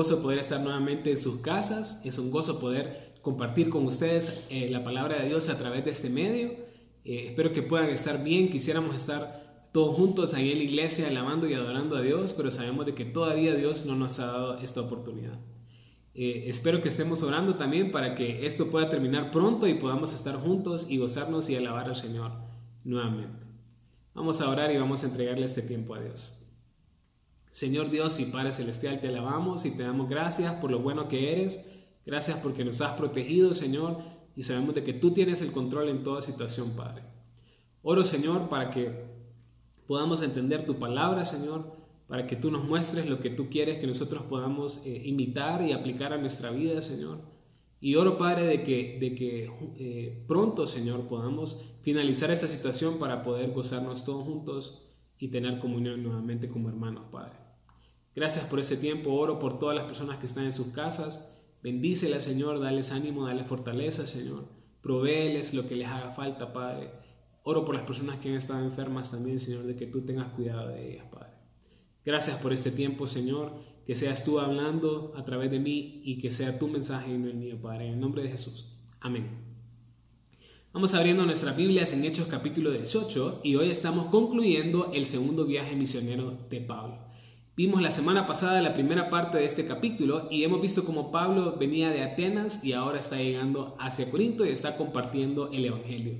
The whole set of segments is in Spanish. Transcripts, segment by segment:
gozo poder estar nuevamente en sus casas, es un gozo poder compartir con ustedes eh, la palabra de Dios a través de este medio. Eh, espero que puedan estar bien, quisiéramos estar todos juntos ahí en la iglesia alabando y adorando a Dios, pero sabemos de que todavía Dios no nos ha dado esta oportunidad. Eh, espero que estemos orando también para que esto pueda terminar pronto y podamos estar juntos y gozarnos y alabar al Señor nuevamente. Vamos a orar y vamos a entregarle este tiempo a Dios. Señor Dios y Padre Celestial, te alabamos y te damos gracias por lo bueno que eres. Gracias porque nos has protegido, Señor, y sabemos de que tú tienes el control en toda situación, Padre. Oro, Señor, para que podamos entender tu palabra, Señor, para que tú nos muestres lo que tú quieres que nosotros podamos eh, imitar y aplicar a nuestra vida, Señor. Y oro, Padre, de que, de que eh, pronto, Señor, podamos finalizar esta situación para poder gozarnos todos juntos y tener comunión nuevamente como hermanos, Padre. Gracias por ese tiempo. Oro por todas las personas que están en sus casas. Bendícela, Señor. Dales ánimo, dale fortaleza, Señor. Provéeles lo que les haga falta, Padre. Oro por las personas que han estado enfermas también, Señor, de que tú tengas cuidado de ellas, Padre. Gracias por este tiempo, Señor, que seas tú hablando a través de mí y que sea tu mensaje y no el mío, Padre. En el nombre de Jesús. Amén. Vamos abriendo nuestras Biblias en Hechos capítulo 18 y hoy estamos concluyendo el segundo viaje misionero de Pablo. Vimos la semana pasada la primera parte de este capítulo y hemos visto cómo Pablo venía de Atenas y ahora está llegando hacia Corinto y está compartiendo el Evangelio.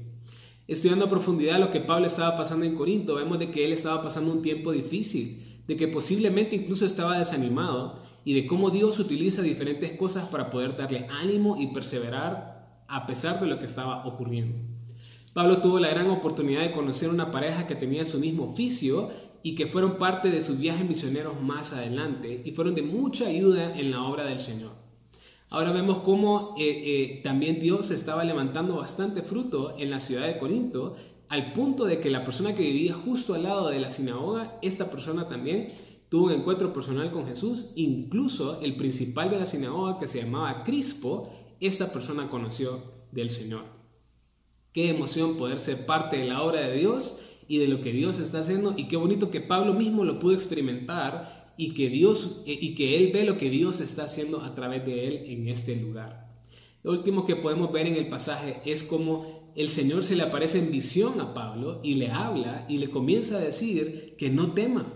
Estudiando a profundidad lo que Pablo estaba pasando en Corinto, vemos de que él estaba pasando un tiempo difícil de que posiblemente incluso estaba desanimado y de cómo Dios utiliza diferentes cosas para poder darle ánimo y perseverar a pesar de lo que estaba ocurriendo. Pablo tuvo la gran oportunidad de conocer una pareja que tenía su mismo oficio y que fueron parte de sus viajes misioneros más adelante y fueron de mucha ayuda en la obra del Señor. Ahora vemos cómo eh, eh, también Dios estaba levantando bastante fruto en la ciudad de Corinto al punto de que la persona que vivía justo al lado de la sinagoga, esta persona también tuvo un encuentro personal con Jesús, incluso el principal de la sinagoga que se llamaba Crispo, esta persona conoció del Señor. Qué emoción poder ser parte de la obra de Dios y de lo que Dios está haciendo y qué bonito que Pablo mismo lo pudo experimentar y que Dios eh, y que él ve lo que Dios está haciendo a través de él en este lugar. Lo último que podemos ver en el pasaje es cómo el Señor se le aparece en visión a Pablo y le habla y le comienza a decir que no tema,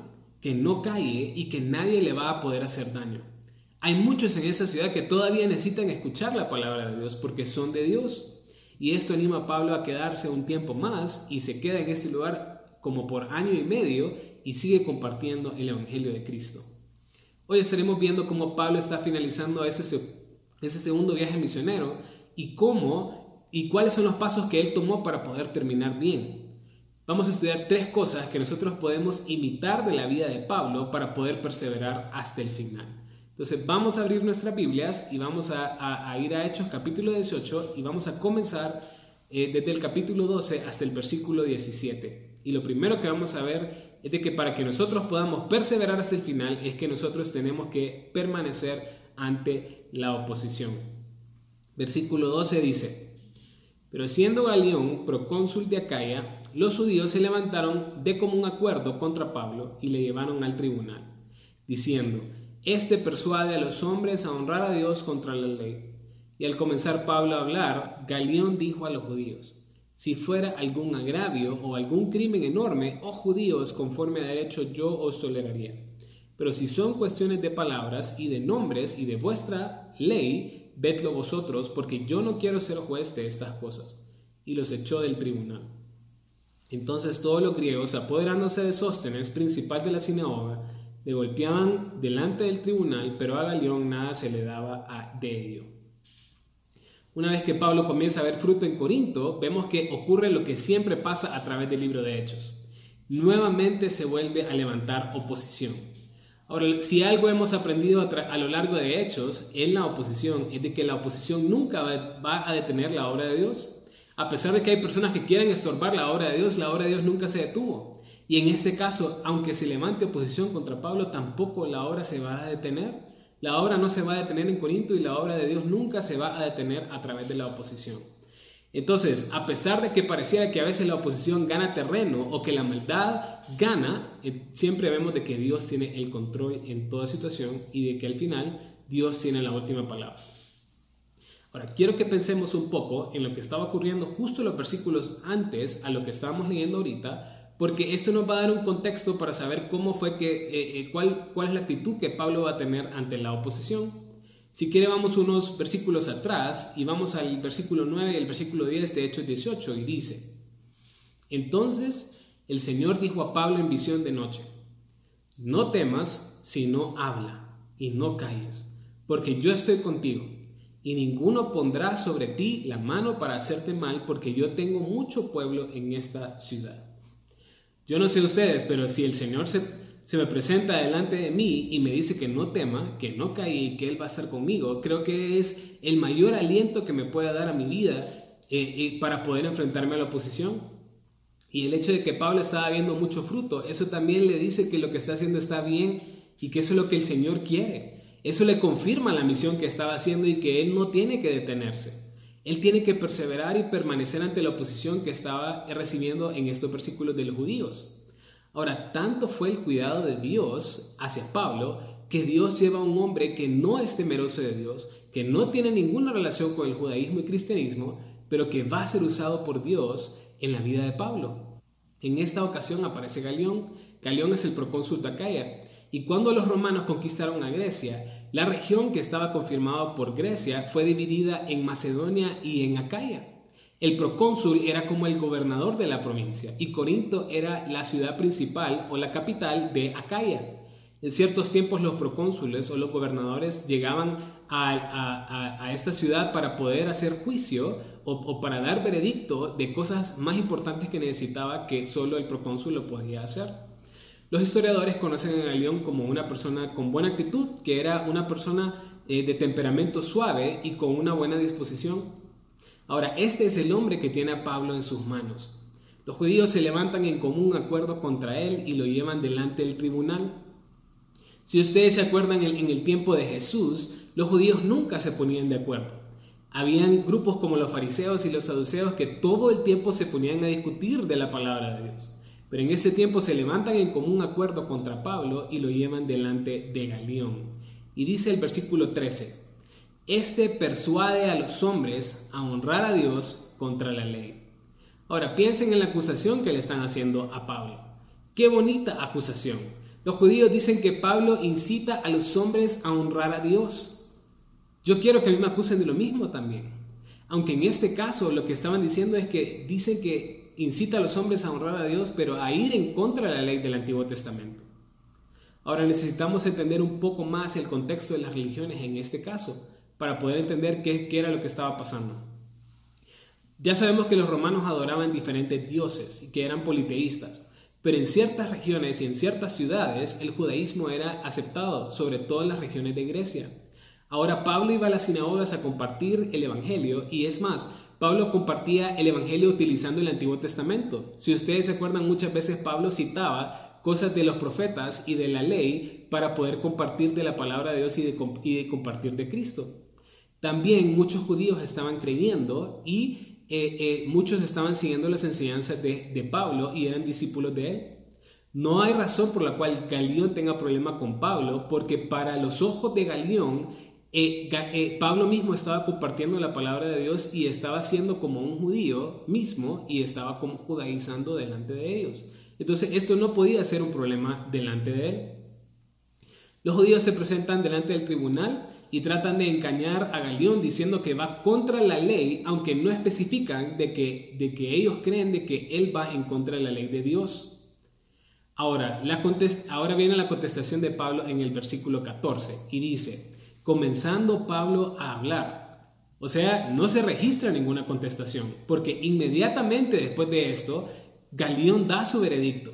que no calle y que nadie le va a poder hacer daño. Hay muchos en esa ciudad que todavía necesitan escuchar la palabra de Dios porque son de Dios. Y esto anima a Pablo a quedarse un tiempo más y se queda en ese lugar como por año y medio y sigue compartiendo el Evangelio de Cristo. Hoy estaremos viendo cómo Pablo está finalizando ese, ese segundo viaje misionero y cómo y cuáles son los pasos que él tomó para poder terminar bien. Vamos a estudiar tres cosas que nosotros podemos imitar de la vida de Pablo para poder perseverar hasta el final. Entonces vamos a abrir nuestras Biblias y vamos a, ir a Hechos capítulo 18 y vamos a comenzar eh, desde el capítulo 12 hasta el versículo 17. Y lo primero que vamos a ver es de que para que nosotros podamos perseverar hasta el final es que nosotros tenemos que permanecer ante la oposición. Versículo 12 dice, pero siendo Galión procónsul de Acaya, los judíos se levantaron de común acuerdo contra Pablo y le llevaron al tribunal, diciendo, Este persuade a los hombres a honrar a Dios contra la ley. Y al comenzar Pablo a hablar, Galión dijo a los judíos, Si fuera algún agravio o algún crimen enorme, oh judíos, conforme a derecho yo os toleraría. Pero si son cuestiones de palabras y de nombres y de vuestra ley, vedlo vosotros, porque yo no quiero ser juez de estas cosas. Y los echó del tribunal. Entonces todos los griegos, apoderándose de Sóstenes, principal de la sinagoga, le golpeaban delante del tribunal, pero a Galión nada se le daba a, de ello. Una vez que Pablo comienza a ver fruto en Corinto, vemos que ocurre lo que siempre pasa a través del libro de Hechos. Nuevamente se vuelve a levantar oposición. Ahora, si algo hemos aprendido a, lo largo de hechos en la oposición, es de que la oposición nunca va, a detener la obra de Dios. A pesar de que hay personas que quieren estorbar la obra de Dios, la obra de Dios nunca se detuvo. Y en este caso, aunque se levante oposición contra Pablo, tampoco la obra se va a detener. La obra no se va a detener en Corinto y la obra de Dios nunca se va a detener a través de la oposición. Entonces, a pesar de que pareciera que a veces la oposición gana terreno o que la maldad gana, eh, siempre vemos de que Dios tiene el control en toda situación y de que al final Dios tiene la última palabra. Ahora, quiero que pensemos un poco en lo que estaba ocurriendo justo en los versículos antes a lo que estábamos leyendo ahorita, porque esto nos va a dar un contexto para saber cómo fue que, eh, eh, cuál, cuál es la actitud que Pablo va a tener ante la oposición. Si quiere, vamos unos versículos atrás y vamos al versículo 9 y el versículo 10 de Hechos 18 y dice, entonces el Señor dijo a Pablo en visión de noche, no temas, sino habla y no calles, porque yo estoy contigo, y ninguno pondrá sobre ti la mano para hacerte mal, porque yo tengo mucho pueblo en esta ciudad. Yo no sé ustedes, pero si el Señor se, me presenta delante de mí y me dice que no tema, que no y que Él va a estar conmigo, creo que es el mayor aliento que me pueda dar a mi vida eh, eh, para poder enfrentarme a la oposición. Y el hecho de que Pablo estaba viendo mucho fruto, eso también le dice que lo que está haciendo está bien y que eso es lo que el Señor quiere. Eso le confirma la misión que estaba haciendo y que él no tiene que detenerse. Él tiene que perseverar y permanecer ante la oposición que estaba recibiendo en estos versículos de los judíos. Ahora, tanto fue el cuidado de Dios hacia Pablo que Dios lleva a un hombre que no es temeroso de Dios, que no tiene ninguna relación con el judaísmo y cristianismo, pero que va a ser usado por Dios en la vida de Pablo. En esta ocasión aparece Galión. Galión es el procónsul de Acaya. Y cuando los romanos conquistaron a Grecia, la región que estaba confirmada por Grecia fue dividida en Macedonia y en Acaya. El procónsul era como el gobernador de la provincia y Corinto era la ciudad principal o la capital de Acaya. En ciertos tiempos los procónsules o los gobernadores llegaban a, esta ciudad para poder hacer juicio o, para dar veredicto de cosas más importantes que necesitaba que solo el procónsul lo podía hacer. Los historiadores conocen a Galión como una persona con buena actitud, que era una persona eh, de temperamento suave y con una buena disposición. Ahora, este es el hombre que tiene a Pablo en sus manos. Los judíos se levantan en común acuerdo contra él y lo llevan delante del tribunal. Si ustedes se acuerdan en el tiempo de Jesús, los judíos nunca se ponían de acuerdo. Habían grupos como los fariseos y los saduceos que todo el tiempo se ponían a discutir de la palabra de Dios. Pero en ese tiempo se levantan en común acuerdo contra Pablo y lo llevan delante de Galión. Y dice el versículo 13, Este persuade a los hombres a honrar a Dios contra la ley. Ahora piensen en la acusación que le están haciendo a Pablo. Qué bonita acusación. Los judíos dicen que Pablo incita a los hombres a honrar a Dios. Yo quiero que a mí me acusen de lo mismo también. Aunque en este caso lo que estaban diciendo es que dicen que incita a los hombres a honrar a Dios, pero a ir en contra de la ley del Antiguo Testamento. Ahora necesitamos entender un poco más el contexto de las religiones en este caso, para poder entender qué, era lo que estaba pasando. Ya sabemos que los romanos adoraban diferentes dioses y que eran politeístas. Pero en ciertas regiones y en ciertas ciudades el judaísmo era aceptado, sobre todo en las regiones de Grecia. Ahora Pablo iba a las sinagogas a compartir el Evangelio y es más, Pablo compartía el Evangelio utilizando el Antiguo Testamento. Si ustedes se acuerdan, muchas veces Pablo citaba cosas de los profetas y de la ley para poder compartir de la palabra de Dios y de, de compartir de Cristo. También muchos judíos estaban creyendo y eh, eh, muchos estaban siguiendo las enseñanzas de, Pablo y eran discípulos de él. No hay razón por la cual Galión tenga problema con Pablo, porque para los ojos de Galión, eh, Pablo mismo estaba compartiendo la palabra de Dios y estaba siendo como un judío mismo y estaba como judaizando delante de ellos. Entonces esto no podía ser un problema delante de él. Los judíos se presentan delante del tribunal y tratan de engañar a Galión diciendo que va contra la ley, aunque no especifican de que, de que ellos creen de que él va en contra de la ley de Dios. Ahora, la ahora viene la contestación de Pablo en el versículo 14 y dice, comenzando Pablo a hablar. O sea, no se registra ninguna contestación, porque inmediatamente después de esto, Galión da su veredicto.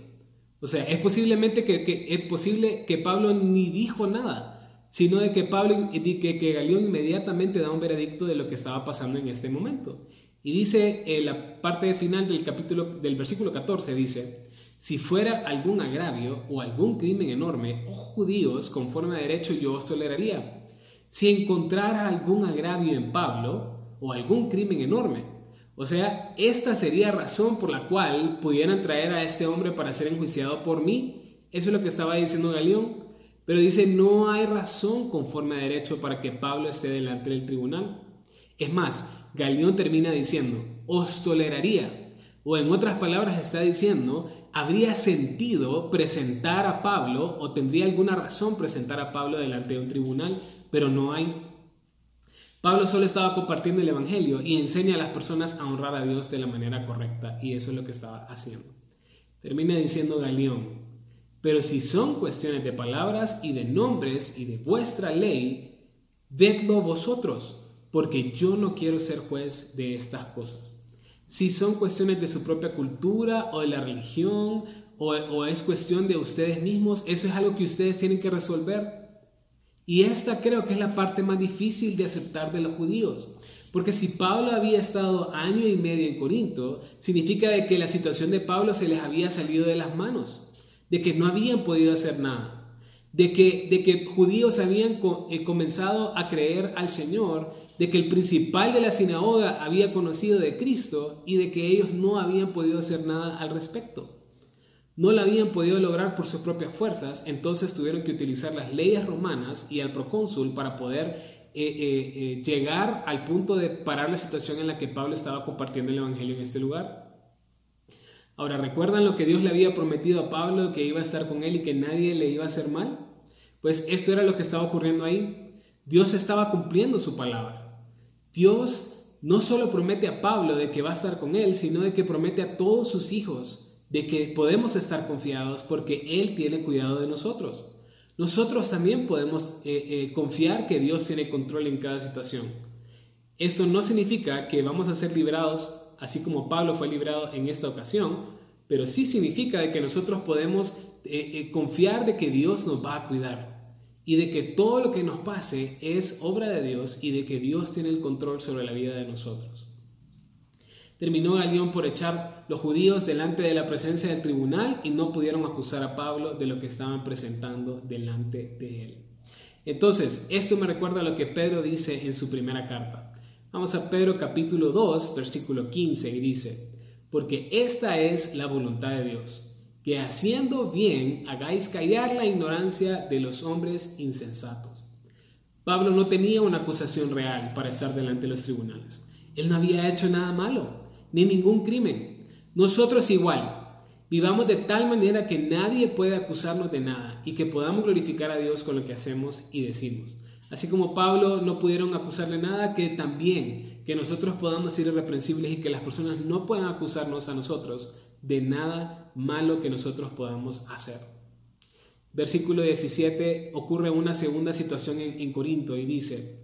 O sea, es posiblemente que, es posible que Pablo ni dijo nada, sino de que Pablo, que, que Galión inmediatamente da un veredicto de lo que estaba pasando en este momento. Y dice en la parte final del capítulo, del versículo 14, dice, si fuera algún agravio o algún crimen enorme, oh judíos, conforme a derecho yo os toleraría. Si encontrara algún agravio en Pablo o algún crimen enorme, o sea, esta sería razón por la cual pudieran traer a este hombre para ser enjuiciado por mí. Eso es lo que estaba diciendo Galión. Pero dice, no hay razón conforme a derecho para que Pablo esté delante del tribunal. Es más, Galión termina diciendo, os toleraría. O en otras palabras está diciendo, habría sentido presentar a Pablo o tendría alguna razón presentar a Pablo delante de un tribunal, pero no hay. Pablo solo estaba compartiendo el Evangelio y enseña a las personas a honrar a Dios de la manera correcta y eso es lo que estaba haciendo. Termina diciendo Galión, pero si son cuestiones de palabras y de nombres y de vuestra ley, vedlo vosotros, porque yo no quiero ser juez de estas cosas. Si son cuestiones de su propia cultura o de la religión o, es cuestión de ustedes mismos, eso es algo que ustedes tienen que resolver. Y esta creo que es la parte más difícil de aceptar de los judíos. Porque si Pablo había estado año y medio en Corinto, significa de que la situación de Pablo se les había salido de las manos de que no habían podido hacer nada, de que, de que judíos habían eh, comenzado a creer al Señor, de que el principal de la sinagoga había conocido de Cristo y de que ellos no habían podido hacer nada al respecto. No lo habían podido lograr por sus propias fuerzas, entonces tuvieron que utilizar las leyes romanas y al procónsul para poder eh, eh, llegar al punto de parar la situación en la que Pablo estaba compartiendo el Evangelio en este lugar. Ahora, ¿recuerdan lo que Dios le había prometido a Pablo, que iba a estar con él y que nadie le iba a hacer mal? Pues esto era lo que estaba ocurriendo ahí. Dios estaba cumpliendo su palabra. Dios no solo promete a Pablo de que va a estar con él, sino de que promete a todos sus hijos de que podemos estar confiados porque Él tiene cuidado de nosotros. Nosotros también podemos eh, eh, confiar que Dios tiene control en cada situación. Esto no significa que vamos a ser liberados así como Pablo fue librado en esta ocasión, pero sí significa de que nosotros podemos eh, confiar de que Dios nos va a cuidar y de que todo lo que nos pase es obra de Dios y de que Dios tiene el control sobre la vida de nosotros. Terminó Galión por echar los judíos delante de la presencia del tribunal y no pudieron acusar a Pablo de lo que estaban presentando delante de él. Entonces, esto me recuerda a lo que Pedro dice en su primera carta. Vamos a Pedro capítulo 2, versículo 15 y dice, porque esta es la voluntad de Dios, que haciendo bien hagáis callar la ignorancia de los hombres insensatos. Pablo no tenía una acusación real para estar delante de los tribunales. Él no había hecho nada malo, ni ningún crimen. Nosotros igual, vivamos de tal manera que nadie puede acusarnos de nada y que podamos glorificar a Dios con lo que hacemos y decimos. Así como Pablo no pudieron acusarle nada, que también que nosotros podamos ser irreprensibles y que las personas no puedan acusarnos a nosotros de nada malo que nosotros podamos hacer. Versículo 17 ocurre una segunda situación en Corinto y dice,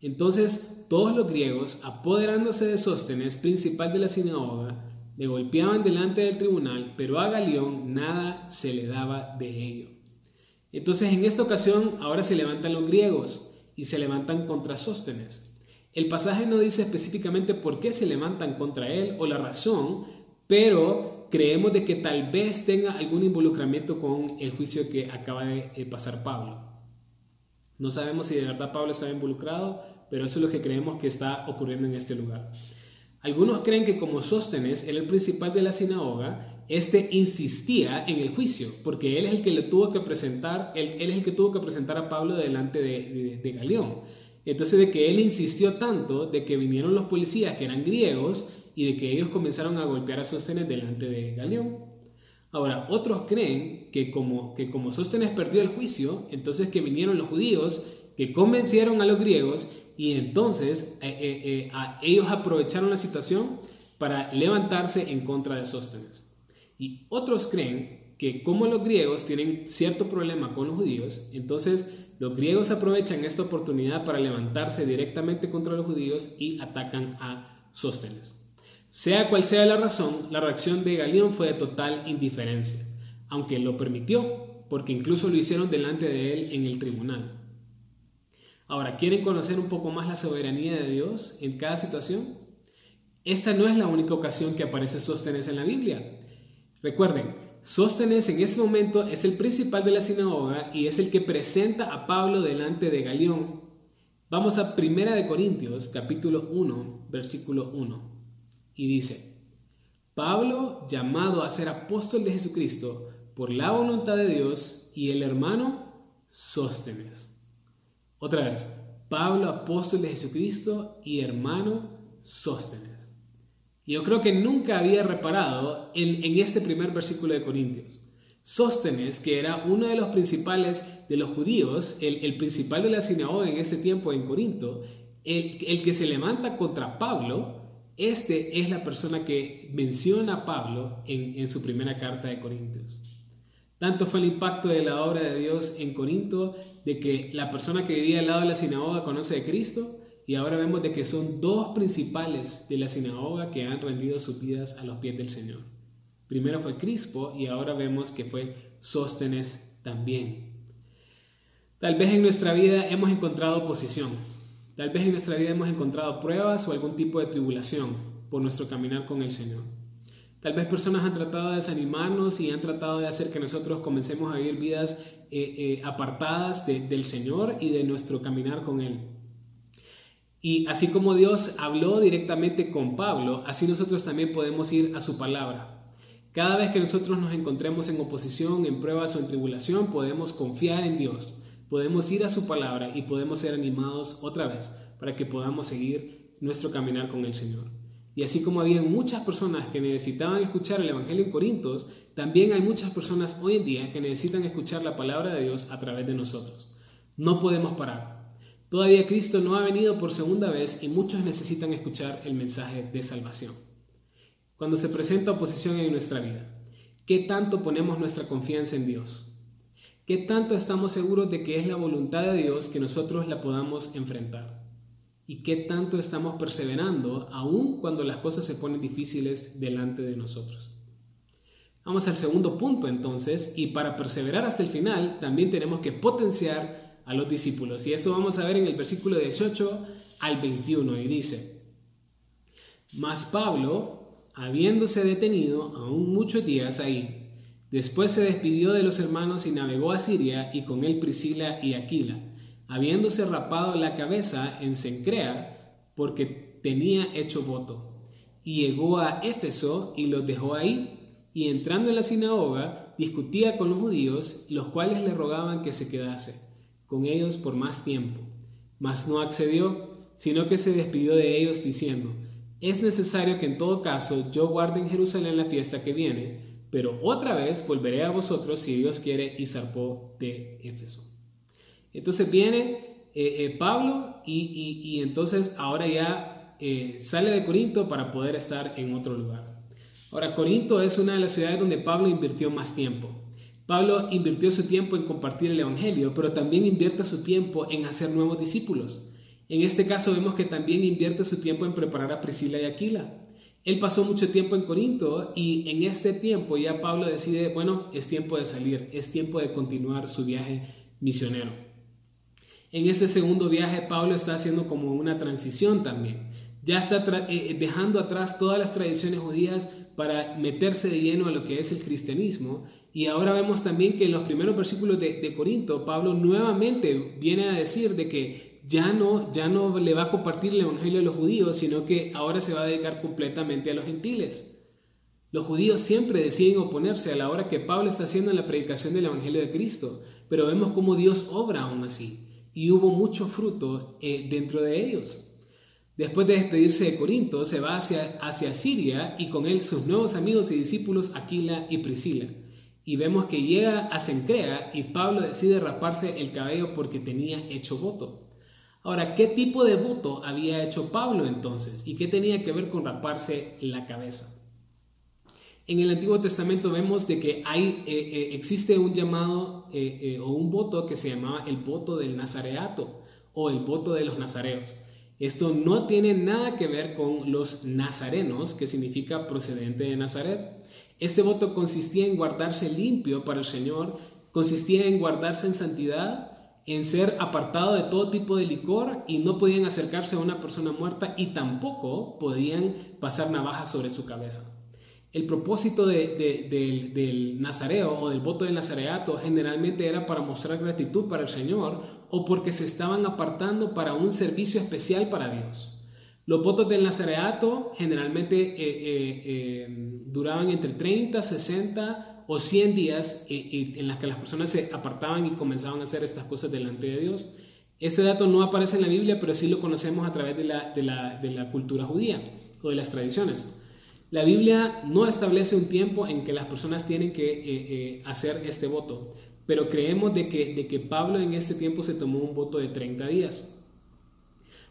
entonces todos los griegos, apoderándose de Sóstenes, principal de la sinagoga, le golpeaban delante del tribunal, pero a Galión nada se le daba de ello. Entonces en esta ocasión ahora se levantan los griegos y se levantan contra Sóstenes. El pasaje no dice específicamente por qué se levantan contra él o la razón, pero creemos de que tal vez tenga algún involucramiento con el juicio que acaba de pasar Pablo. No sabemos si de verdad Pablo estaba involucrado, pero eso es lo que creemos que está ocurriendo en este lugar. Algunos creen que como Sóstenes era el principal de la sinagoga, este insistía en el juicio, porque él es el que le tuvo que presentar, él, es el que tuvo que presentar a Pablo delante de, de, Galeón. Entonces de que él insistió tanto de que vinieron los policías que eran griegos y de que ellos comenzaron a golpear a Sóstenes delante de Galeón. Ahora, otros creen que como, que como Sóstenes perdió el juicio, entonces que vinieron los judíos que convencieron a los griegos y entonces eh, eh, eh, ellos aprovecharon la situación para levantarse en contra de Sóstenes. Y otros creen que como los griegos tienen cierto problema con los judíos, entonces los griegos aprovechan esta oportunidad para levantarse directamente contra los judíos y atacan a Sóstenes. Sea cual sea la razón, la reacción de Galión fue de total indiferencia, aunque lo permitió, porque incluso lo hicieron delante de él en el tribunal. Ahora, ¿quieren conocer un poco más la soberanía de Dios en cada situación? Esta no es la única ocasión que aparece Sóstenes en la Biblia. Recuerden, Sóstenes en este momento es el principal de la sinagoga y es el que presenta a Pablo delante de Galión. Vamos a Primera de Corintios, capítulo 1, versículo 1. Y dice, Pablo, llamado a ser apóstol de Jesucristo por la voluntad de Dios, y el hermano Sóstenes. Otra vez, Pablo, apóstol de Jesucristo y hermano Sóstenes. Yo creo que nunca había reparado en, en este primer versículo de Corintios. Sóstenes, que era uno de los principales de los judíos, el, principal de la sinagoga en ese tiempo en Corinto, el, que se levanta contra Pablo, este es la persona que menciona a Pablo en, en su primera carta de Corintios. Tanto fue el impacto de la obra de Dios en Corinto, de que la persona que vivía al lado de la sinagoga conoce de Cristo, y ahora vemos de que son dos principales de la sinagoga que han rendido sus vidas a los pies del Señor. Primero fue Crispo y ahora vemos que fue Sóstenes también. Tal vez en nuestra vida hemos encontrado oposición. Tal vez en nuestra vida hemos encontrado pruebas o algún tipo de tribulación por nuestro caminar con el Señor. Tal vez personas han tratado de desanimarnos y han tratado de hacer que nosotros comencemos a vivir vidas eh, eh, apartadas del Señor y de nuestro caminar con Él. Y así como Dios habló directamente con Pablo, así nosotros también podemos ir a su palabra. Cada vez que nosotros nos encontremos en oposición, en pruebas o en tribulación, podemos confiar en Dios, podemos ir a su palabra y podemos ser animados otra vez para que podamos seguir nuestro caminar con el Señor. Y así como había muchas personas que necesitaban escuchar el Evangelio en Corintios, también hay muchas personas hoy en día que necesitan escuchar la palabra de Dios a través de nosotros. No podemos parar. Todavía Cristo no ha venido por segunda vez y muchos necesitan escuchar el mensaje de salvación cuando se presenta oposición en nuestra vida? ¿Qué tanto ponemos nuestra confianza en Dios? ¿Qué tanto estamos seguros de que es la voluntad de Dios que nosotros la podamos enfrentar? ¿Y qué tanto estamos perseverando aún cuando las cosas se ponen difíciles delante de nosotros? Vamos al segundo punto entonces, y para perseverar hasta el final también tenemos que potenciar a los discípulos. Y eso vamos a ver en el versículo 18 al 21, y dice, Mas Pablo, habiéndose detenido aún muchos días ahí. Después se despidió de los hermanos y navegó a Siria y con él Priscila y Aquila, habiéndose rapado la cabeza en Sencrea porque tenía hecho voto. Y llegó a Éfeso y los dejó ahí, y entrando en la sinagoga discutía con los judíos, los cuales le rogaban que se quedase con ellos por más tiempo. Mas no accedió, sino que se despidió de ellos diciendo, es necesario que en todo caso yo guarde en Jerusalén la fiesta que viene, pero otra vez volveré a vosotros si Dios quiere y zarpó de Éfeso. Entonces viene eh, eh, Pablo y, entonces ahora ya eh, sale de Corinto para poder estar en otro lugar. Ahora, Corinto es una de las ciudades donde Pablo invirtió más tiempo. Pablo invirtió su tiempo en compartir el Evangelio, pero también invierte su tiempo en hacer nuevos discípulos. En este caso vemos que también invierte su tiempo en preparar a Priscila y Aquila. Él pasó mucho tiempo en Corinto y en este tiempo ya Pablo decide, bueno, es tiempo de salir, es tiempo de continuar su viaje misionero. En este segundo viaje Pablo está haciendo como una transición también. Ya está eh, eh, dejando atrás todas las tradiciones judías para meterse de lleno a lo que es el cristianismo. Y ahora vemos también que en los primeros versículos de, de Corinto, Pablo nuevamente viene a decir de que ya no, ya no le va a compartir el Evangelio a los judíos, sino que ahora se va a dedicar completamente a los gentiles. Los judíos siempre deciden oponerse a la hora que Pablo está haciendo la predicación del Evangelio de Cristo, pero vemos cómo Dios obra aún así, y hubo mucho fruto eh, dentro de ellos. Después de despedirse de Corinto, se va hacia, hacia Siria y con él sus nuevos amigos y discípulos Aquila y Priscila. Y vemos que llega a Sencrea y Pablo decide raparse el cabello porque tenía hecho voto. Ahora, ¿qué tipo de voto había hecho Pablo entonces? ¿Y qué tenía que ver con raparse la cabeza? En el Antiguo Testamento vemos de que hay, eh, eh, existe un llamado eh, o un voto que se llamaba el voto del nazareato o el voto de los nazareos. Esto no tiene nada que ver con los nazarenos, que significa procedente de Nazaret. Este voto consistía en guardarse limpio para el Señor, consistía en guardarse en santidad en ser apartado de todo tipo de licor y no podían acercarse a una persona muerta y tampoco podían pasar navajas sobre su cabeza. El propósito del nazareo o del voto del nazareato generalmente era para mostrar gratitud para el Señor o porque se estaban apartando para un servicio especial para Dios. Los votos del nazareato generalmente eh, eh, eh, duraban entre 30, 60 o 100 días en las que las personas se apartaban y comenzaban a hacer estas cosas delante de Dios. Este dato no aparece en la Biblia, pero sí lo conocemos a través de la cultura judía o de las tradiciones. La Biblia no establece un tiempo en que las personas tienen que hacer este voto, pero creemos de que, de que Pablo en este tiempo se tomó un voto de 30 días.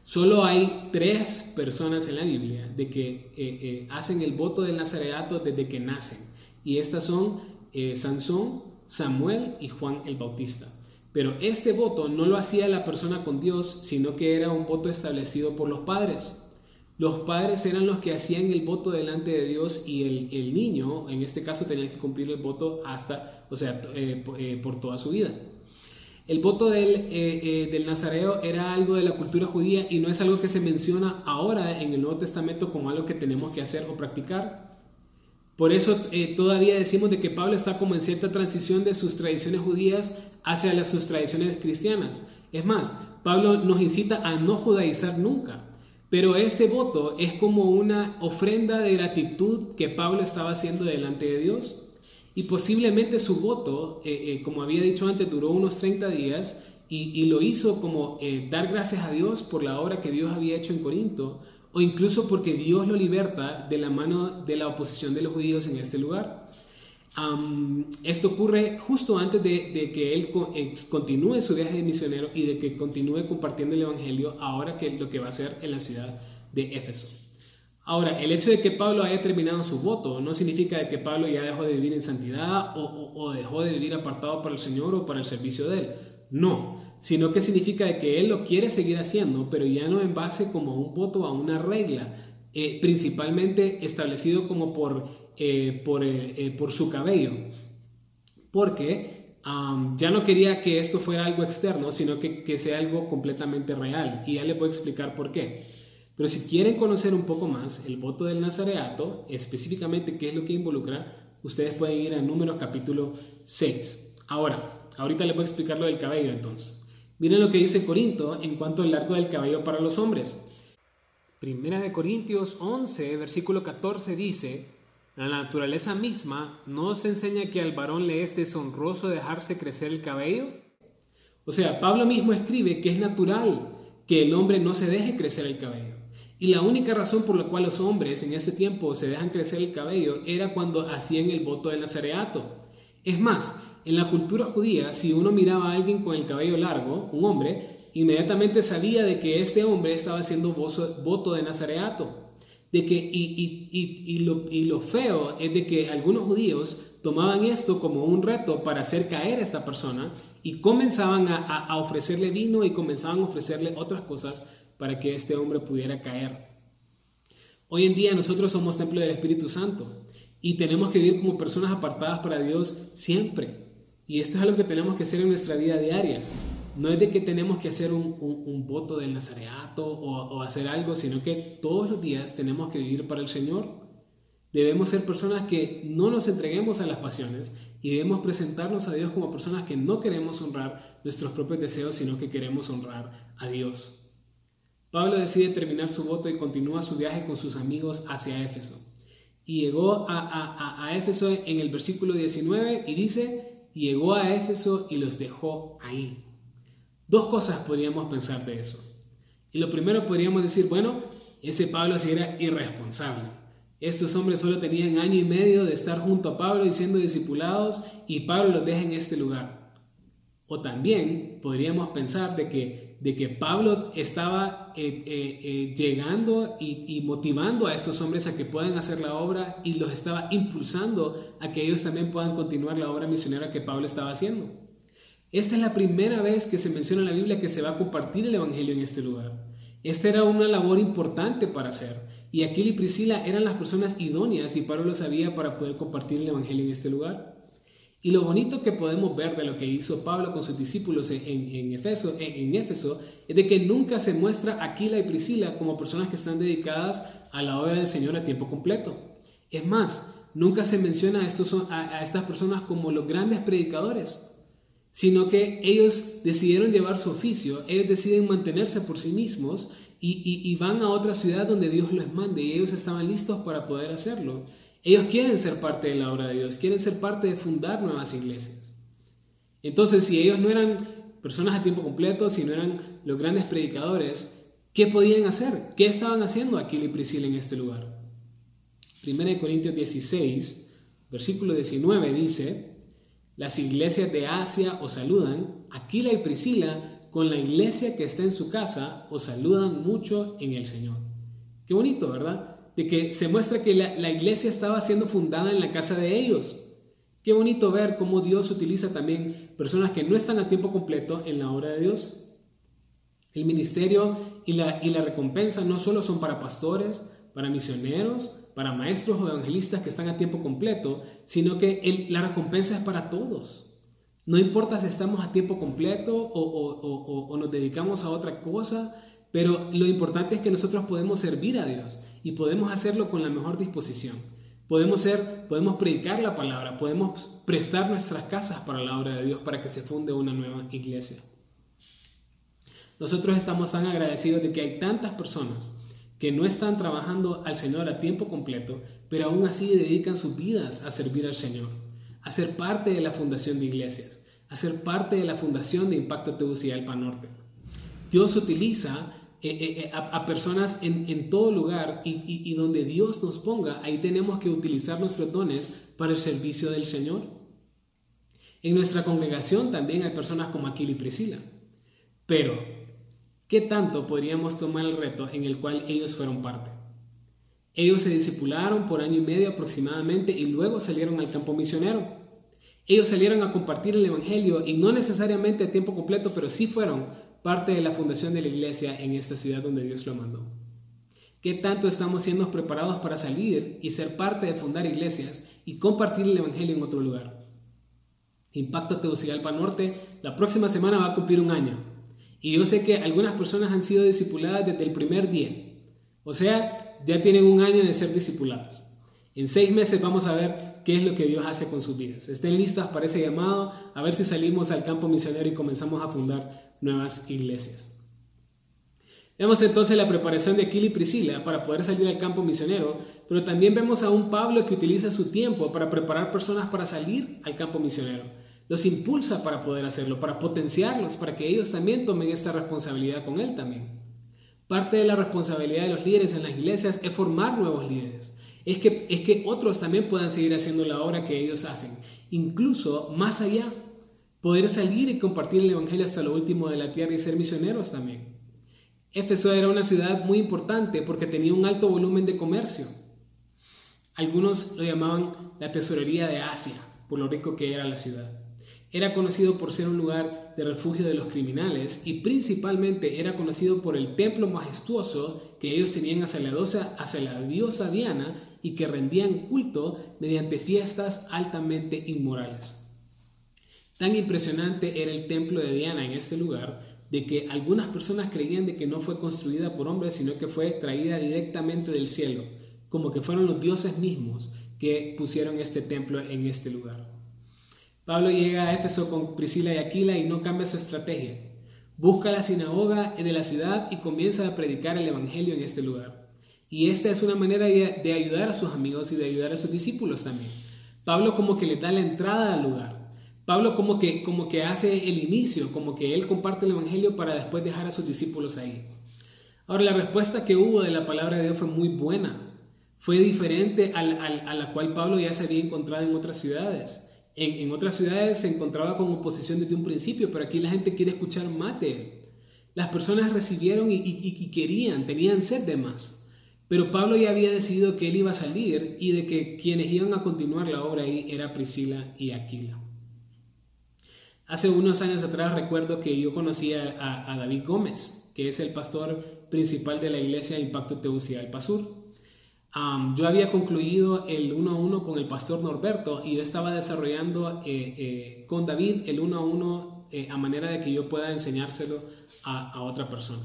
Solo hay tres personas en la Biblia de que eh, eh, hacen el voto del nazareato desde que nacen. Y estas son eh, Sansón, Samuel y Juan el Bautista. Pero este voto no lo hacía la persona con Dios, sino que era un voto establecido por los padres. Los padres eran los que hacían el voto delante de Dios y el, el niño, en este caso, tenía que cumplir el voto hasta, o sea, por toda su vida. El voto del, eh, eh, del, nazareo era algo de la cultura judía y no es algo que se menciona ahora en el Nuevo Testamento como algo que tenemos que hacer o practicar. Por eso eh, todavía decimos de que Pablo está como en cierta transición de sus tradiciones judías hacia las, sus tradiciones cristianas. Es más, Pablo nos incita a no judaizar nunca. Pero este voto es como una ofrenda de gratitud que Pablo estaba haciendo delante de Dios y posiblemente su voto, eh, eh, como había dicho antes, duró unos 30 días y, lo hizo como eh, dar gracias a Dios por la obra que Dios había hecho en Corinto, o incluso porque Dios lo liberta de la mano de la oposición de los judíos en este lugar. Esto ocurre justo antes de, que él continúe su viaje de misionero y de que continúe compartiendo el Evangelio ahora que lo que va a hacer en la ciudad de Éfeso. Ahora, el hecho de que Pablo haya terminado su voto no significa que Pablo ya dejó de vivir en santidad o, dejó de vivir apartado para el Señor o para el servicio de Él. No, sino que significa que Él lo quiere seguir haciendo, pero ya no en base como un voto a una regla, eh, principalmente establecido como por, eh, eh, por, su cabello. Porque ya no quería que esto fuera algo externo, sino que, que sea algo completamente real. Y ya le puedo explicar por qué. Pero si quieren conocer un poco más el voto del Nazareato, específicamente qué es lo que involucra, ustedes pueden ir a Números capítulo 6. Ahora, ahorita les voy a explicar lo del cabello entonces. Miren lo que dice Corinto en cuanto al largo del cabello para los hombres. Primera de Corintios 11, versículo 14 dice, la naturaleza misma no os enseña que al varón le es deshonroso dejarse crecer el cabello. O sea, Pablo mismo escribe que es natural que el hombre no se deje crecer el cabello. Y la única razón por la cual los hombres en ese tiempo se dejan crecer el cabello era cuando hacían el voto del nazareato. Es más, en la cultura judía, si uno miraba a alguien con el cabello largo, un hombre, inmediatamente sabía de que este hombre estaba haciendo voto de nazareato. De que, y, lo, y, lo, feo es de que algunos judíos tomaban esto como un reto para hacer caer a esta persona y comenzaban a, a ofrecerle vino y comenzaban a ofrecerle otras cosas para que este hombre pudiera caer. Hoy en día nosotros somos templo del Espíritu Santo y tenemos que vivir como personas apartadas para Dios siempre. Y esto es algo que tenemos que hacer en nuestra vida diaria. No es de que tenemos que hacer un, voto del nazareato o, o hacer algo, sino que todos los días tenemos que vivir para el Señor. Debemos ser personas que no nos entreguemos a las pasiones y debemos presentarnos a Dios como personas que no queremos honrar nuestros propios deseos, sino que queremos honrar a Dios. Pablo decide terminar su voto y continúa su viaje con sus amigos hacia Éfeso. Y llegó a, Éfeso en el versículo 19 y dice, llegó a Éfeso y los dejó ahí. Dos cosas podríamos pensar de eso. Y lo primero podríamos decir, bueno, ese Pablo sí era irresponsable. Estos hombres solo tenían año y medio de estar junto a Pablo y siendo discipulados y Pablo los deja en este lugar. O también podríamos pensar de que de que Pablo estaba eh, eh, eh, llegando y, motivando a estos hombres a que puedan hacer la obra y los estaba impulsando a que ellos también puedan continuar la obra misionera que Pablo estaba haciendo. Esta es la primera vez que se menciona en la Biblia que se va a compartir el Evangelio en este lugar. Esta era una labor importante para hacer. Y Aquila y Priscila eran las personas idóneas y Pablo lo sabía para poder compartir el Evangelio en este lugar. Y lo bonito que podemos ver de lo que hizo Pablo con sus discípulos en, Éfeso, en, Éfeso es de que nunca se muestra Aquila y Priscila como personas que están dedicadas a la obra del Señor a tiempo completo. Es más, nunca se menciona a estas personas como los grandes predicadores, sino que ellos decidieron llevar su oficio, ellos deciden mantenerse por sí mismos y, van a otra ciudad donde Dios los mande y ellos estaban listos para poder hacerlo. Ellos quieren ser parte de la obra de Dios, quieren ser parte de fundar nuevas iglesias. Entonces, si ellos no eran personas a tiempo completo, si no eran los grandes predicadores, ¿qué podían hacer? ¿Qué estaban haciendo Aquila y Priscila en este lugar? 1 Corintios 16, versículo 19 dice, las iglesias de Asia os saludan, Aquila y Priscila con la iglesia que está en su casa os saludan mucho en el Señor. Qué bonito, ¿verdad? De que se muestra que la, iglesia estaba siendo fundada en la casa de ellos. Qué bonito ver cómo Dios utiliza también personas que no están a tiempo completo en la obra de Dios. El ministerio y la, y la recompensa no solo son para pastores, para misioneros, para maestros o evangelistas que están a tiempo completo, sino que la recompensa es para todos. No importa si estamos a tiempo completo o, nos dedicamos a otra cosa, pero lo importante es que nosotros podemos servir a Dios y podemos hacerlo con la mejor disposición. Podemos ser, podemos predicar la palabra, podemos prestar nuestras casas para la obra de Dios para que se funde una nueva iglesia. Nosotros estamos tan agradecidos de que hay tantas personas que no están trabajando al Señor a tiempo completo, pero aún así dedican sus vidas a servir al Señor a ser parte de la fundación de iglesias, a ser parte de la fundación de Impacto Tegucigalpa Norte. Dios utiliza eh, eh, eh, a, personas en, todo lugar y, y, donde Dios nos ponga, ahí tenemos que utilizar nuestros dones para el servicio del Señor. En nuestra congregación también hay personas como Aquila y Priscila. Pero, ¿qué tanto podríamos tomar el reto en el cual ellos fueron parte? Ellos se discipularon por año y medio aproximadamente y luego salieron al campo misionero. Ellos salieron a compartir el Evangelio y no necesariamente a tiempo completo, pero sí fueron parte de la fundación de la iglesia en esta ciudad donde Dios lo mandó. ¿Qué tanto estamos siendo preparados para salir y ser parte de fundar iglesias y compartir el Evangelio en otro lugar? Impacto Tegucigalpa Norte la próxima semana va a cumplir un año. Y yo sé que algunas personas han sido discipuladas desde el primer día. O sea, ya tienen un año de ser discipuladas. En seis meses vamos a ver qué es lo que Dios hace con sus vidas. Estén listas para ese llamado, a ver si salimos al campo misionero y comenzamos a fundar nuevas iglesias. Vemos entonces la preparación de Aquila y Priscila para poder salir al campo misionero, pero también vemos a un Pablo que utiliza su tiempo para preparar personas para salir al campo misionero. Los impulsa para poder hacerlo, para potenciarlos, para que ellos también tomen esta responsabilidad con él también. Parte de la responsabilidad de los líderes en las iglesias es formar nuevos líderes. Es que, es que otros también puedan seguir haciendo la obra que ellos hacen. Incluso más allá, poder salir y compartir el Evangelio hasta lo último de la tierra y ser misioneros también. Éfeso era una ciudad muy importante porque tenía un alto volumen de comercio. Algunos lo llamaban la tesorería de Asia, por lo rico que era la ciudad. Era conocido por ser un lugar de refugio de los criminales y principalmente era conocido por el templo majestuoso que ellos tenían hacia la, hacia la diosa Diana y que rendían culto mediante fiestas altamente inmorales. Tan impresionante era el templo de Diana en este lugar de que algunas personas creían de que no fue construida por hombres, sino que fue traída directamente del cielo, como que fueron los dioses mismos que pusieron este templo en este lugar. Pablo llega a Éfeso con Priscila y Aquila y no cambia su estrategia. Busca la sinagoga de la ciudad y comienza a predicar el Evangelio en este lugar. Y esta es una manera de ayudar a sus amigos y de ayudar a sus discípulos también. Pablo como que le da la entrada al lugar. Pablo como que, como que hace el inicio, como que él comparte el Evangelio para después dejar a sus discípulos ahí. Ahora, la respuesta que hubo de la palabra de Dios fue muy buena. Fue diferente a la cual Pablo ya se había encontrado en otras ciudades. En, otras ciudades se encontraba con oposición desde un principio, pero aquí la gente quiere escuchar más. Las personas recibieron y, y, querían, tenían sed de más. Pero Pablo ya había decidido que él iba a salir y de que quienes iban a continuar la obra ahí era Priscila y Aquila. Hace unos años atrás recuerdo que yo conocía a, a David Gómez, que es el pastor principal de la iglesia Impacto Tegucigalpa Sur yo había concluido el 1 a 1 con el pastor Norberto y yo estaba desarrollando eh, eh, con David el 1 a 1 eh, a manera de que yo pueda enseñárselo a, otra persona.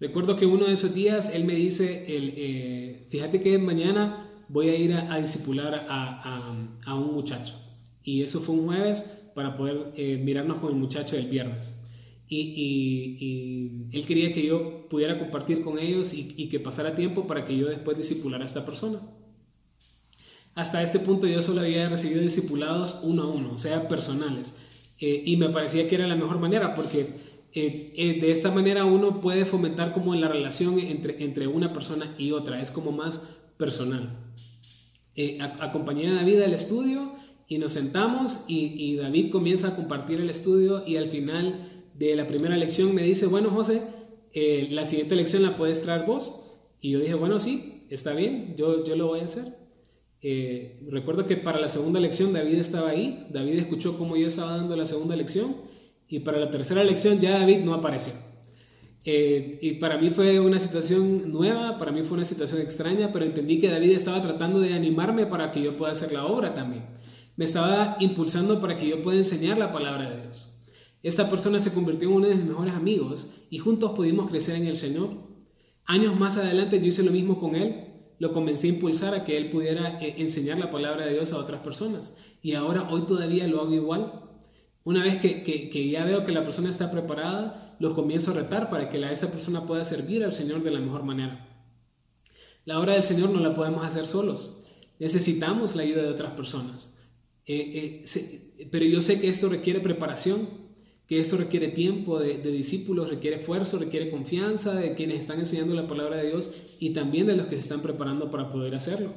Recuerdo que uno de esos días él me dice, el, fíjate que mañana voy a ir a, a discipular a, a, un muchacho. Y eso fue un jueves para poder mirarnos con el muchacho el viernes. Y, él quería que yo pudiera compartir con ellos y, que pasara tiempo para que yo después discipulara a esta persona. Hasta este punto yo solo había recibido discipulados uno a uno, o sea, personales. Eh, y me parecía que era la mejor manera porque eh, eh, de esta manera uno puede fomentar como la relación entre, entre una persona y otra, es como más personal. acompañé a David al estudio y nos sentamos y David comienza a compartir el estudio y al final de la primera lección me dice, bueno José, eh, la siguiente lección la puedes traer vos. Y yo dije, bueno, sí, está bien, yo, yo lo voy a hacer. Eh, recuerdo que para la segunda lección David estaba ahí, David escuchó cómo yo estaba dando la segunda lección y para la tercera lección ya David no apareció. Eh, y para mí fue una situación nueva, para mí fue una situación extraña, pero entendí que David estaba tratando de animarme para que yo pueda hacer la obra también. Me estaba impulsando para que yo pueda enseñar la palabra de Dios. Esta persona se convirtió en uno de mis mejores amigos y juntos pudimos crecer en el Señor. Años más adelante yo hice lo mismo con él. Lo comencé a impulsar a que él pudiera eh, enseñar la palabra de Dios a otras personas. Y ahora, hoy todavía lo hago igual. Una vez que, ya veo que la persona está preparada, los comienzo a retar para que esa persona pueda servir al Señor de la mejor manera. La obra del Señor no la podemos hacer solos. Necesitamos la ayuda de otras personas. Eh, eh, pero yo sé que esto requiere preparación que esto requiere tiempo de, discípulos, requiere esfuerzo, requiere confianza de quienes están enseñando la palabra de Dios y también de los que se están preparando para poder hacerlo.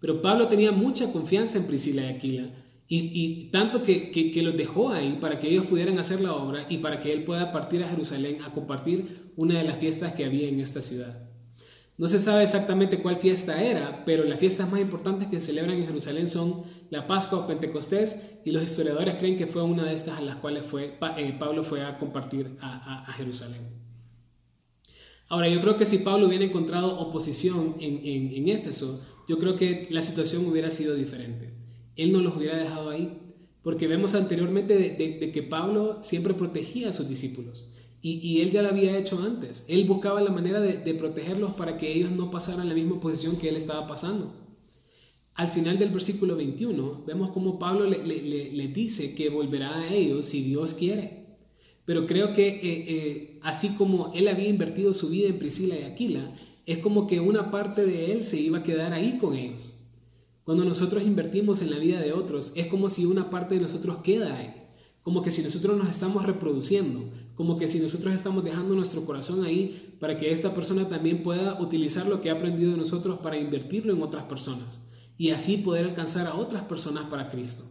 Pero Pablo tenía mucha confianza en Priscila y Aquila y, tanto que, que, los dejó ahí para que ellos pudieran hacer la obra y para que él pueda partir a Jerusalén a compartir una de las fiestas que había en esta ciudad. No se sabe exactamente cuál fiesta era, pero las fiestas más importantes que celebran en Jerusalén son la Pascua o Pentecostés y los historiadores creen que fue una de estas a las cuales fue, eh, Pablo fue a compartir a, Jerusalén. Ahora, yo creo que si Pablo hubiera encontrado oposición en, Éfeso, yo creo que la situación hubiera sido diferente. Él no los hubiera dejado ahí, porque vemos anteriormente de que Pablo siempre protegía a sus discípulos. Y, él ya lo había hecho antes. Él buscaba la manera de, protegerlos para que ellos no pasaran la misma posición que él estaba pasando. Al final del versículo 21 vemos cómo Pablo le, dice que volverá a ellos si Dios quiere. Pero creo que eh, eh, así como él había invertido su vida en Priscila y Aquila, es como que una parte de él se iba a quedar ahí con ellos. Cuando nosotros invertimos en la vida de otros, es como si una parte de nosotros queda ahí. Como que si nosotros nos estamos reproduciendo, como que si nosotros estamos dejando nuestro corazón ahí para que esta persona también pueda utilizar lo que ha aprendido de nosotros para invertirlo en otras personas y así poder alcanzar a otras personas para Cristo.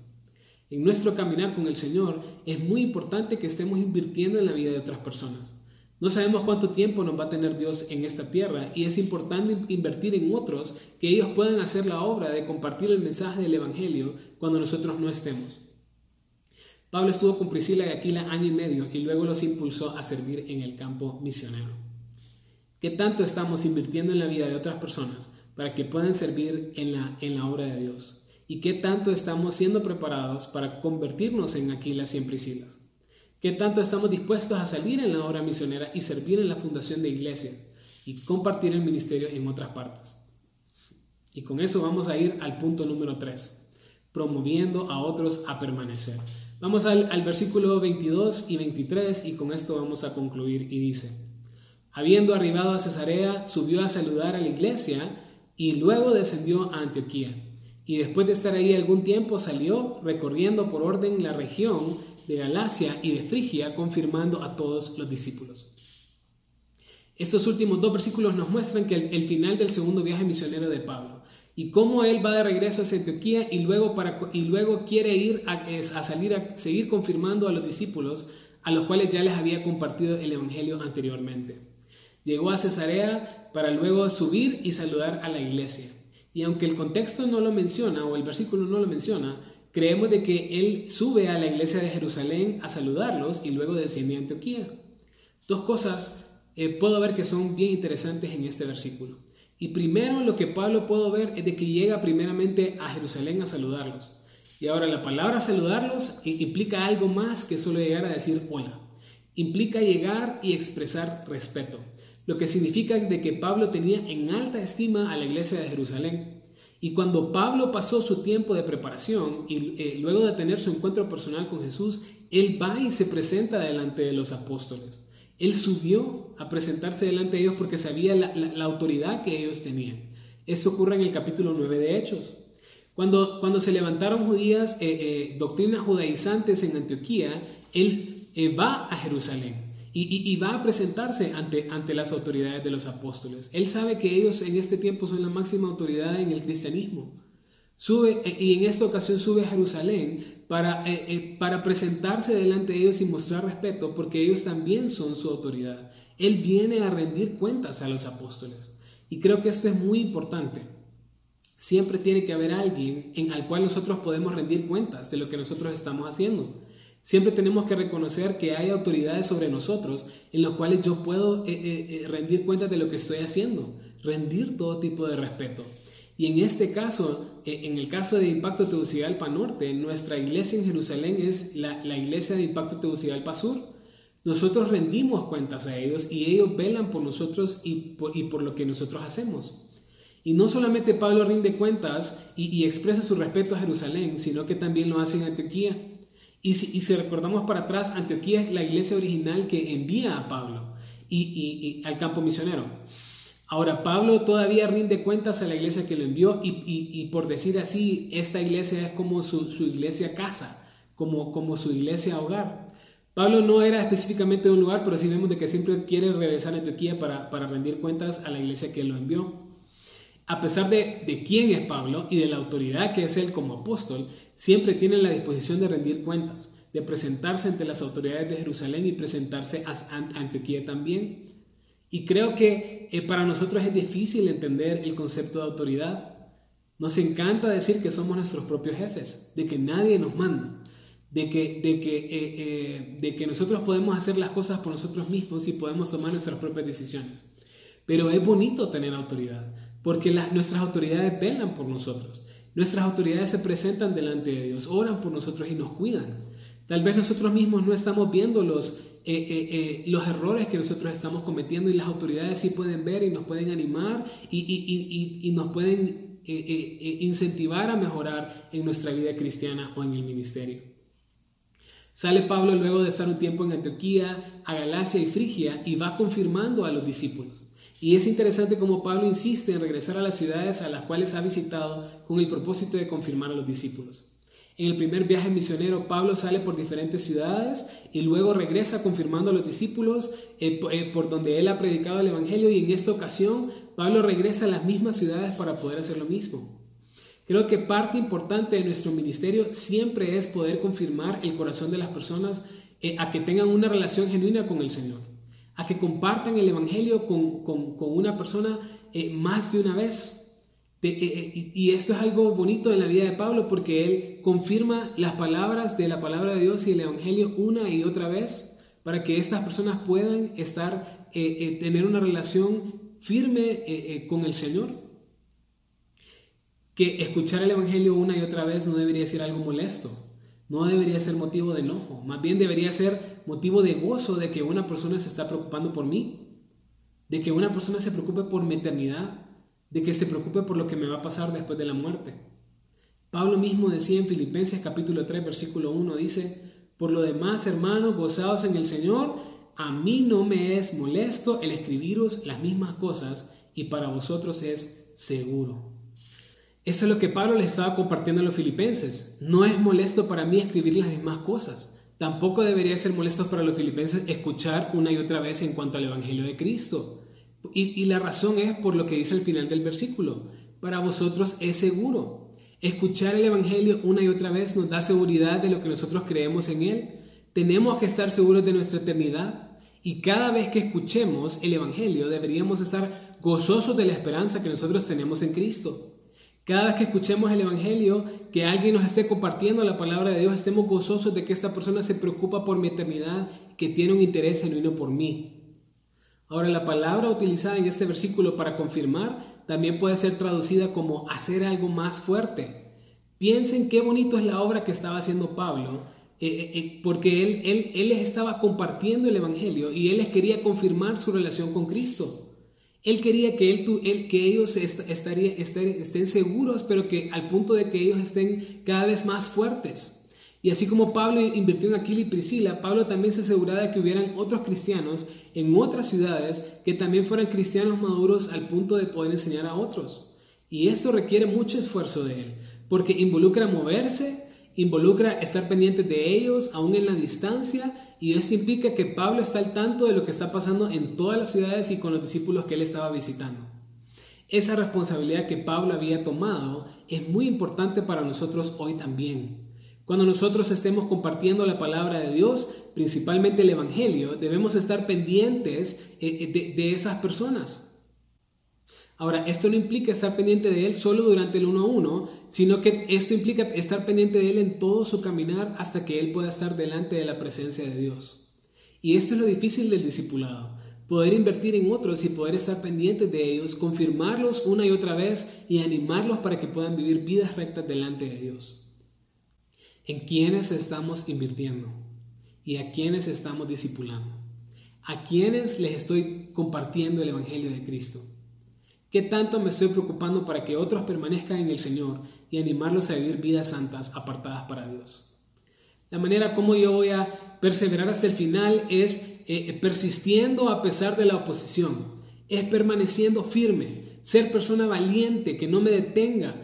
En nuestro caminar con el Señor es muy importante que estemos invirtiendo en la vida de otras personas. No sabemos cuánto tiempo nos va a tener Dios en esta tierra y es importante invertir en otros que ellos puedan hacer la obra de compartir el mensaje del Evangelio cuando nosotros no estemos. Pablo estuvo con Priscila y Aquila año y medio y luego los impulsó a servir en el campo misionero. ¿Qué tanto estamos invirtiendo en la vida de otras personas para que puedan servir en la, en la obra de Dios? ¿Y qué tanto estamos siendo preparados para convertirnos en Aquilas y en Priscilas? ¿Qué tanto estamos dispuestos a salir en la obra misionera y servir en la fundación de iglesias y compartir el ministerio en otras partes? Y con eso vamos a ir al punto número 3, promoviendo a otros a permanecer. Vamos al, versículo 22 y 23 y con esto vamos a concluir y dice, habiendo arribado a Cesarea, subió a saludar a la iglesia y luego descendió a Antioquía. Y después de estar ahí algún tiempo salió recorriendo por orden la región de Galacia y de Frigia, confirmando a todos los discípulos. Estos últimos dos versículos nos muestran que el final del segundo viaje misionero de Pablo y cómo él va de regreso a Antioquía y luego, para, y luego quiere ir a, salir a seguir confirmando a los discípulos a los cuales ya les había compartido el Evangelio anteriormente. Llegó a Cesarea para luego subir y saludar a la iglesia. Y aunque el contexto no lo menciona o el versículo no lo menciona, creemos de que él sube a la iglesia de Jerusalén a saludarlos y luego desciende a Antioquía. Dos cosas eh, puedo ver que son bien interesantes en este versículo. Y primero lo que Pablo puedo ver es de que llega primeramente a Jerusalén a saludarlos. Y ahora la palabra saludarlos implica algo más que solo llegar a decir hola. Implica llegar y expresar respeto, lo que significa de que Pablo tenía en alta estima a la iglesia de Jerusalén. Y cuando Pablo pasó su tiempo de preparación y eh, luego de tener su encuentro personal con Jesús, él va y se presenta delante de los apóstoles. Él subió a presentarse delante de ellos porque sabía la, autoridad que ellos tenían. Esto ocurre en el capítulo 9 de Hechos. Cuando, cuando se levantaron judías, eh, eh, doctrinas judaizantes en Antioquía, él va a Jerusalén y, va a presentarse ante, ante las autoridades de los apóstoles. Él sabe que ellos en este tiempo son la máxima autoridad en el cristianismo. Sube, eh, y en esta ocasión sube a Jerusalén para, eh, eh, para presentarse delante de ellos y mostrar respeto, porque ellos también son su autoridad. Él viene a rendir cuentas a los apóstoles. Y creo que esto es muy importante. Siempre tiene que haber alguien en al cual nosotros podemos rendir cuentas de lo que nosotros estamos haciendo. Siempre tenemos que reconocer que hay autoridades sobre nosotros en las cuales yo puedo eh, eh, eh, rendir cuenta de lo que estoy haciendo, rendir todo tipo de respeto. Y en este caso, en el caso de Impacto Tegucigalpa Norte, nuestra iglesia en Jerusalén es la, iglesia de Impacto Tegucigalpa Sur. Nosotros rendimos cuentas a ellos y ellos velan por nosotros y por, lo que nosotros hacemos. Y no solamente Pablo rinde cuentas y, expresa su respeto a Jerusalén, sino que también lo hace en Antioquía. Y si, recordamos para atrás, Antioquía es la iglesia original que envía a Pablo y, al campo misionero. Ahora, Pablo todavía rinde cuentas a la iglesia que lo envió y, por decir así, esta iglesia es como su, iglesia casa, como, como su iglesia hogar. Pablo no era específicamente de un lugar, pero sí vemos de que siempre quiere regresar a Antioquía para, para rendir cuentas a la iglesia que lo envió. A pesar de, de quién es Pablo y de la autoridad que es él como apóstol, siempre tienen la disposición de rendir cuentas, de presentarse ante las autoridades de Jerusalén y presentarse a Antioquía también. Y creo que eh, para nosotros es difícil entender el concepto de autoridad. Nos encanta decir que somos nuestros propios jefes, de que nadie nos manda, de que, de que, eh, eh, de que nosotros podemos hacer las cosas por nosotros mismos y podemos tomar nuestras propias decisiones. Pero es bonito tener autoridad, porque las, nuestras autoridades velan por nosotros. Nuestras autoridades se presentan delante de Dios, oran por nosotros y nos cuidan. Tal vez nosotros mismos no estamos viendo los, eh, eh, eh, los errores que nosotros estamos cometiendo y las autoridades sí pueden ver y nos pueden animar y, nos pueden incentivar a mejorar en nuestra vida cristiana o en el ministerio. Sale Pablo luego de estar un tiempo en Antioquía, a Galacia y Frigia y va confirmando a los discípulos. Y es interesante cómo Pablo insiste en regresar a las ciudades a las cuales ha visitado con el propósito de confirmar a los discípulos. En el primer viaje misionero, Pablo sale por diferentes ciudades y luego regresa confirmando a los discípulos eh, eh, por donde él ha predicado el Evangelio y en esta ocasión Pablo regresa a las mismas ciudades para poder hacer lo mismo. Creo que parte importante de nuestro ministerio siempre es poder confirmar el corazón de las personas eh, a que tengan una relación genuina con el Señor a que compartan el Evangelio con, una persona eh, más de una vez. Eh, eh, y esto es algo bonito en la vida de Pablo porque él confirma las palabras de la palabra de Dios y el Evangelio una y otra vez para que estas personas puedan estar, tener una relación firme con el Señor. Que escuchar el Evangelio una y otra vez no debería ser algo molesto no debería ser motivo de enojo, más bien debería ser motivo de gozo de que una persona se está preocupando por mí, de que una persona se preocupe por mi eternidad, de que se preocupe por lo que me va a pasar después de la muerte. Pablo mismo decía en Filipenses capítulo 3 versículo 1, dice, por lo demás, hermanos, gozados en el Señor, a mí no me es molesto el escribiros las mismas cosas y para vosotros es seguro. Eso es lo que Pablo le estaba compartiendo a los filipenses. No es molesto para mí escribir las mismas cosas. Tampoco debería ser molesto para los filipenses escuchar una y otra vez en cuanto al Evangelio de Cristo. Y, la razón es por lo que dice al final del versículo. Para vosotros es seguro. Escuchar el Evangelio una y otra vez nos da seguridad de lo que nosotros creemos en Él. Tenemos que estar seguros de nuestra eternidad. Y cada vez que escuchemos el Evangelio deberíamos estar gozosos de la esperanza que nosotros tenemos en Cristo. Cada vez que escuchemos el Evangelio, que alguien nos esté compartiendo la palabra de Dios, estemos gozosos de que esta persona se preocupa por mi eternidad, que tiene un interés genuino por mí. Ahora, la palabra utilizada en este versículo para confirmar también puede ser traducida como hacer algo más fuerte. Piensen qué bonito es la obra que estaba haciendo Pablo, eh, eh, eh, porque él, él, él les estaba compartiendo el Evangelio y él les quería confirmar su relación con Cristo. Él quería que, él, que ellos estaría, estén seguros, pero que al punto de que ellos estén cada vez más fuertes. Y así como Pablo invirtió en Aquila y Priscila, Pablo también se aseguraba de que hubieran otros cristianos en otras ciudades que también fueran cristianos maduros al punto de poder enseñar a otros. Y eso requiere mucho esfuerzo de él, porque involucra moverse, involucra estar pendiente de ellos, aún en la distancia, y esto implica que Pablo está al tanto de lo que está pasando en todas las ciudades y con los discípulos que él estaba visitando. Esa responsabilidad que Pablo había tomado es muy importante para nosotros hoy también. Cuando nosotros estemos compartiendo la palabra de Dios, principalmente el Evangelio, debemos estar pendientes eh, de, de esas personas. Ahora, esto no implica estar pendiente de Él solo durante el uno a uno, sino que esto implica estar pendiente de Él en todo su caminar hasta que Él pueda estar delante de la presencia de Dios. Y esto es lo difícil del discipulado, poder invertir en otros y poder estar pendiente de ellos, confirmarlos una y otra vez y animarlos para que puedan vivir vidas rectas delante de Dios. ¿En quiénes estamos invirtiendo? ¿Y a quiénes estamos discipulando? ¿A quiénes les estoy compartiendo el Evangelio de Cristo? ¿Qué tanto me estoy preocupando para que otros permanezcan en el Señor y animarlos a vivir vidas santas apartadas para Dios? La manera como yo voy a perseverar hasta el final es eh, eh, persistiendo a pesar de la oposición, es permaneciendo firme, ser persona valiente, que no me detenga,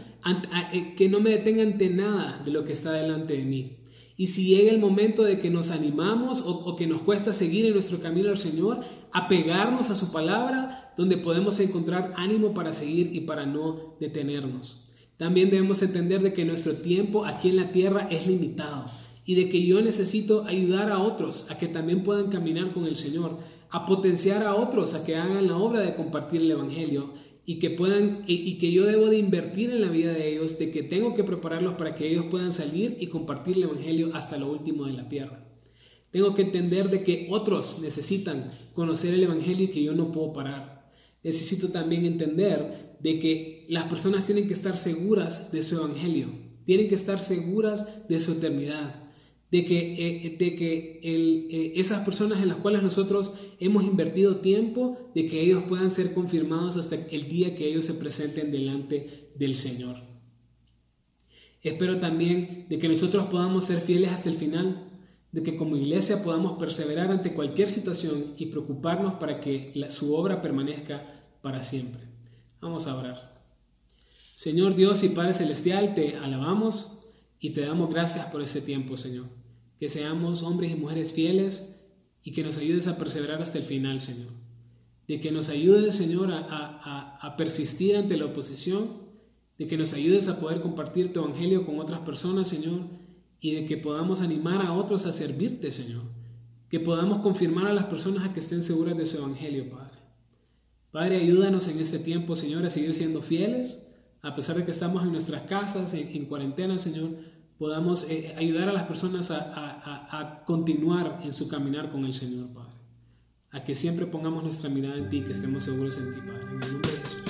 eh, que no me detenga ante nada de lo que está delante de mí. Y si llega el momento de que nos animamos o, que nos cuesta seguir en nuestro camino al Señor, apegarnos a su palabra, donde podemos encontrar ánimo para seguir y para no detenernos. También debemos entender de que nuestro tiempo aquí en la tierra es limitado y de que yo necesito ayudar a otros a que también puedan caminar con el Señor, a potenciar a otros a que hagan la obra de compartir el Evangelio y que puedan y, que yo debo de invertir en la vida de ellos, de que tengo que prepararlos para que ellos puedan salir y compartir el evangelio hasta lo último de la tierra. Tengo que entender de que otros necesitan conocer el evangelio y que yo no puedo parar. Necesito también entender de que las personas tienen que estar seguras de su evangelio, tienen que estar seguras de su eternidad de que, eh, de que eh, esas personas en las cuales nosotros hemos invertido tiempo, de que ellos puedan ser confirmados hasta el día que ellos se presenten delante del Señor. Espero también de que nosotros podamos ser fieles hasta el final, de que como iglesia podamos perseverar ante cualquier situación y preocuparnos para que su obra permanezca para siempre. Vamos a orar. Señor Dios y Padre Celestial, te alabamos y te damos gracias por este tiempo, Señor. Que seamos hombres y mujeres fieles y que nos ayudes a perseverar hasta el final, Señor. De que nos ayudes, Señor, a, persistir ante la oposición, de que nos ayudes a poder compartir tu evangelio con otras personas, Señor, y de que podamos animar a otros a servirte, Señor. Que podamos confirmar a las personas a que estén seguras de su evangelio, Padre. Padre, ayúdanos en este tiempo, Señor, a seguir siendo fieles, a pesar de que estamos en nuestras casas, en cuarentena, Señor podamos eh, ayudar a las personas a, continuar en su caminar con el Señor, Padre. A que siempre pongamos nuestra mirada en ti, que estemos seguros en ti, Padre. En el nombre de Jesús.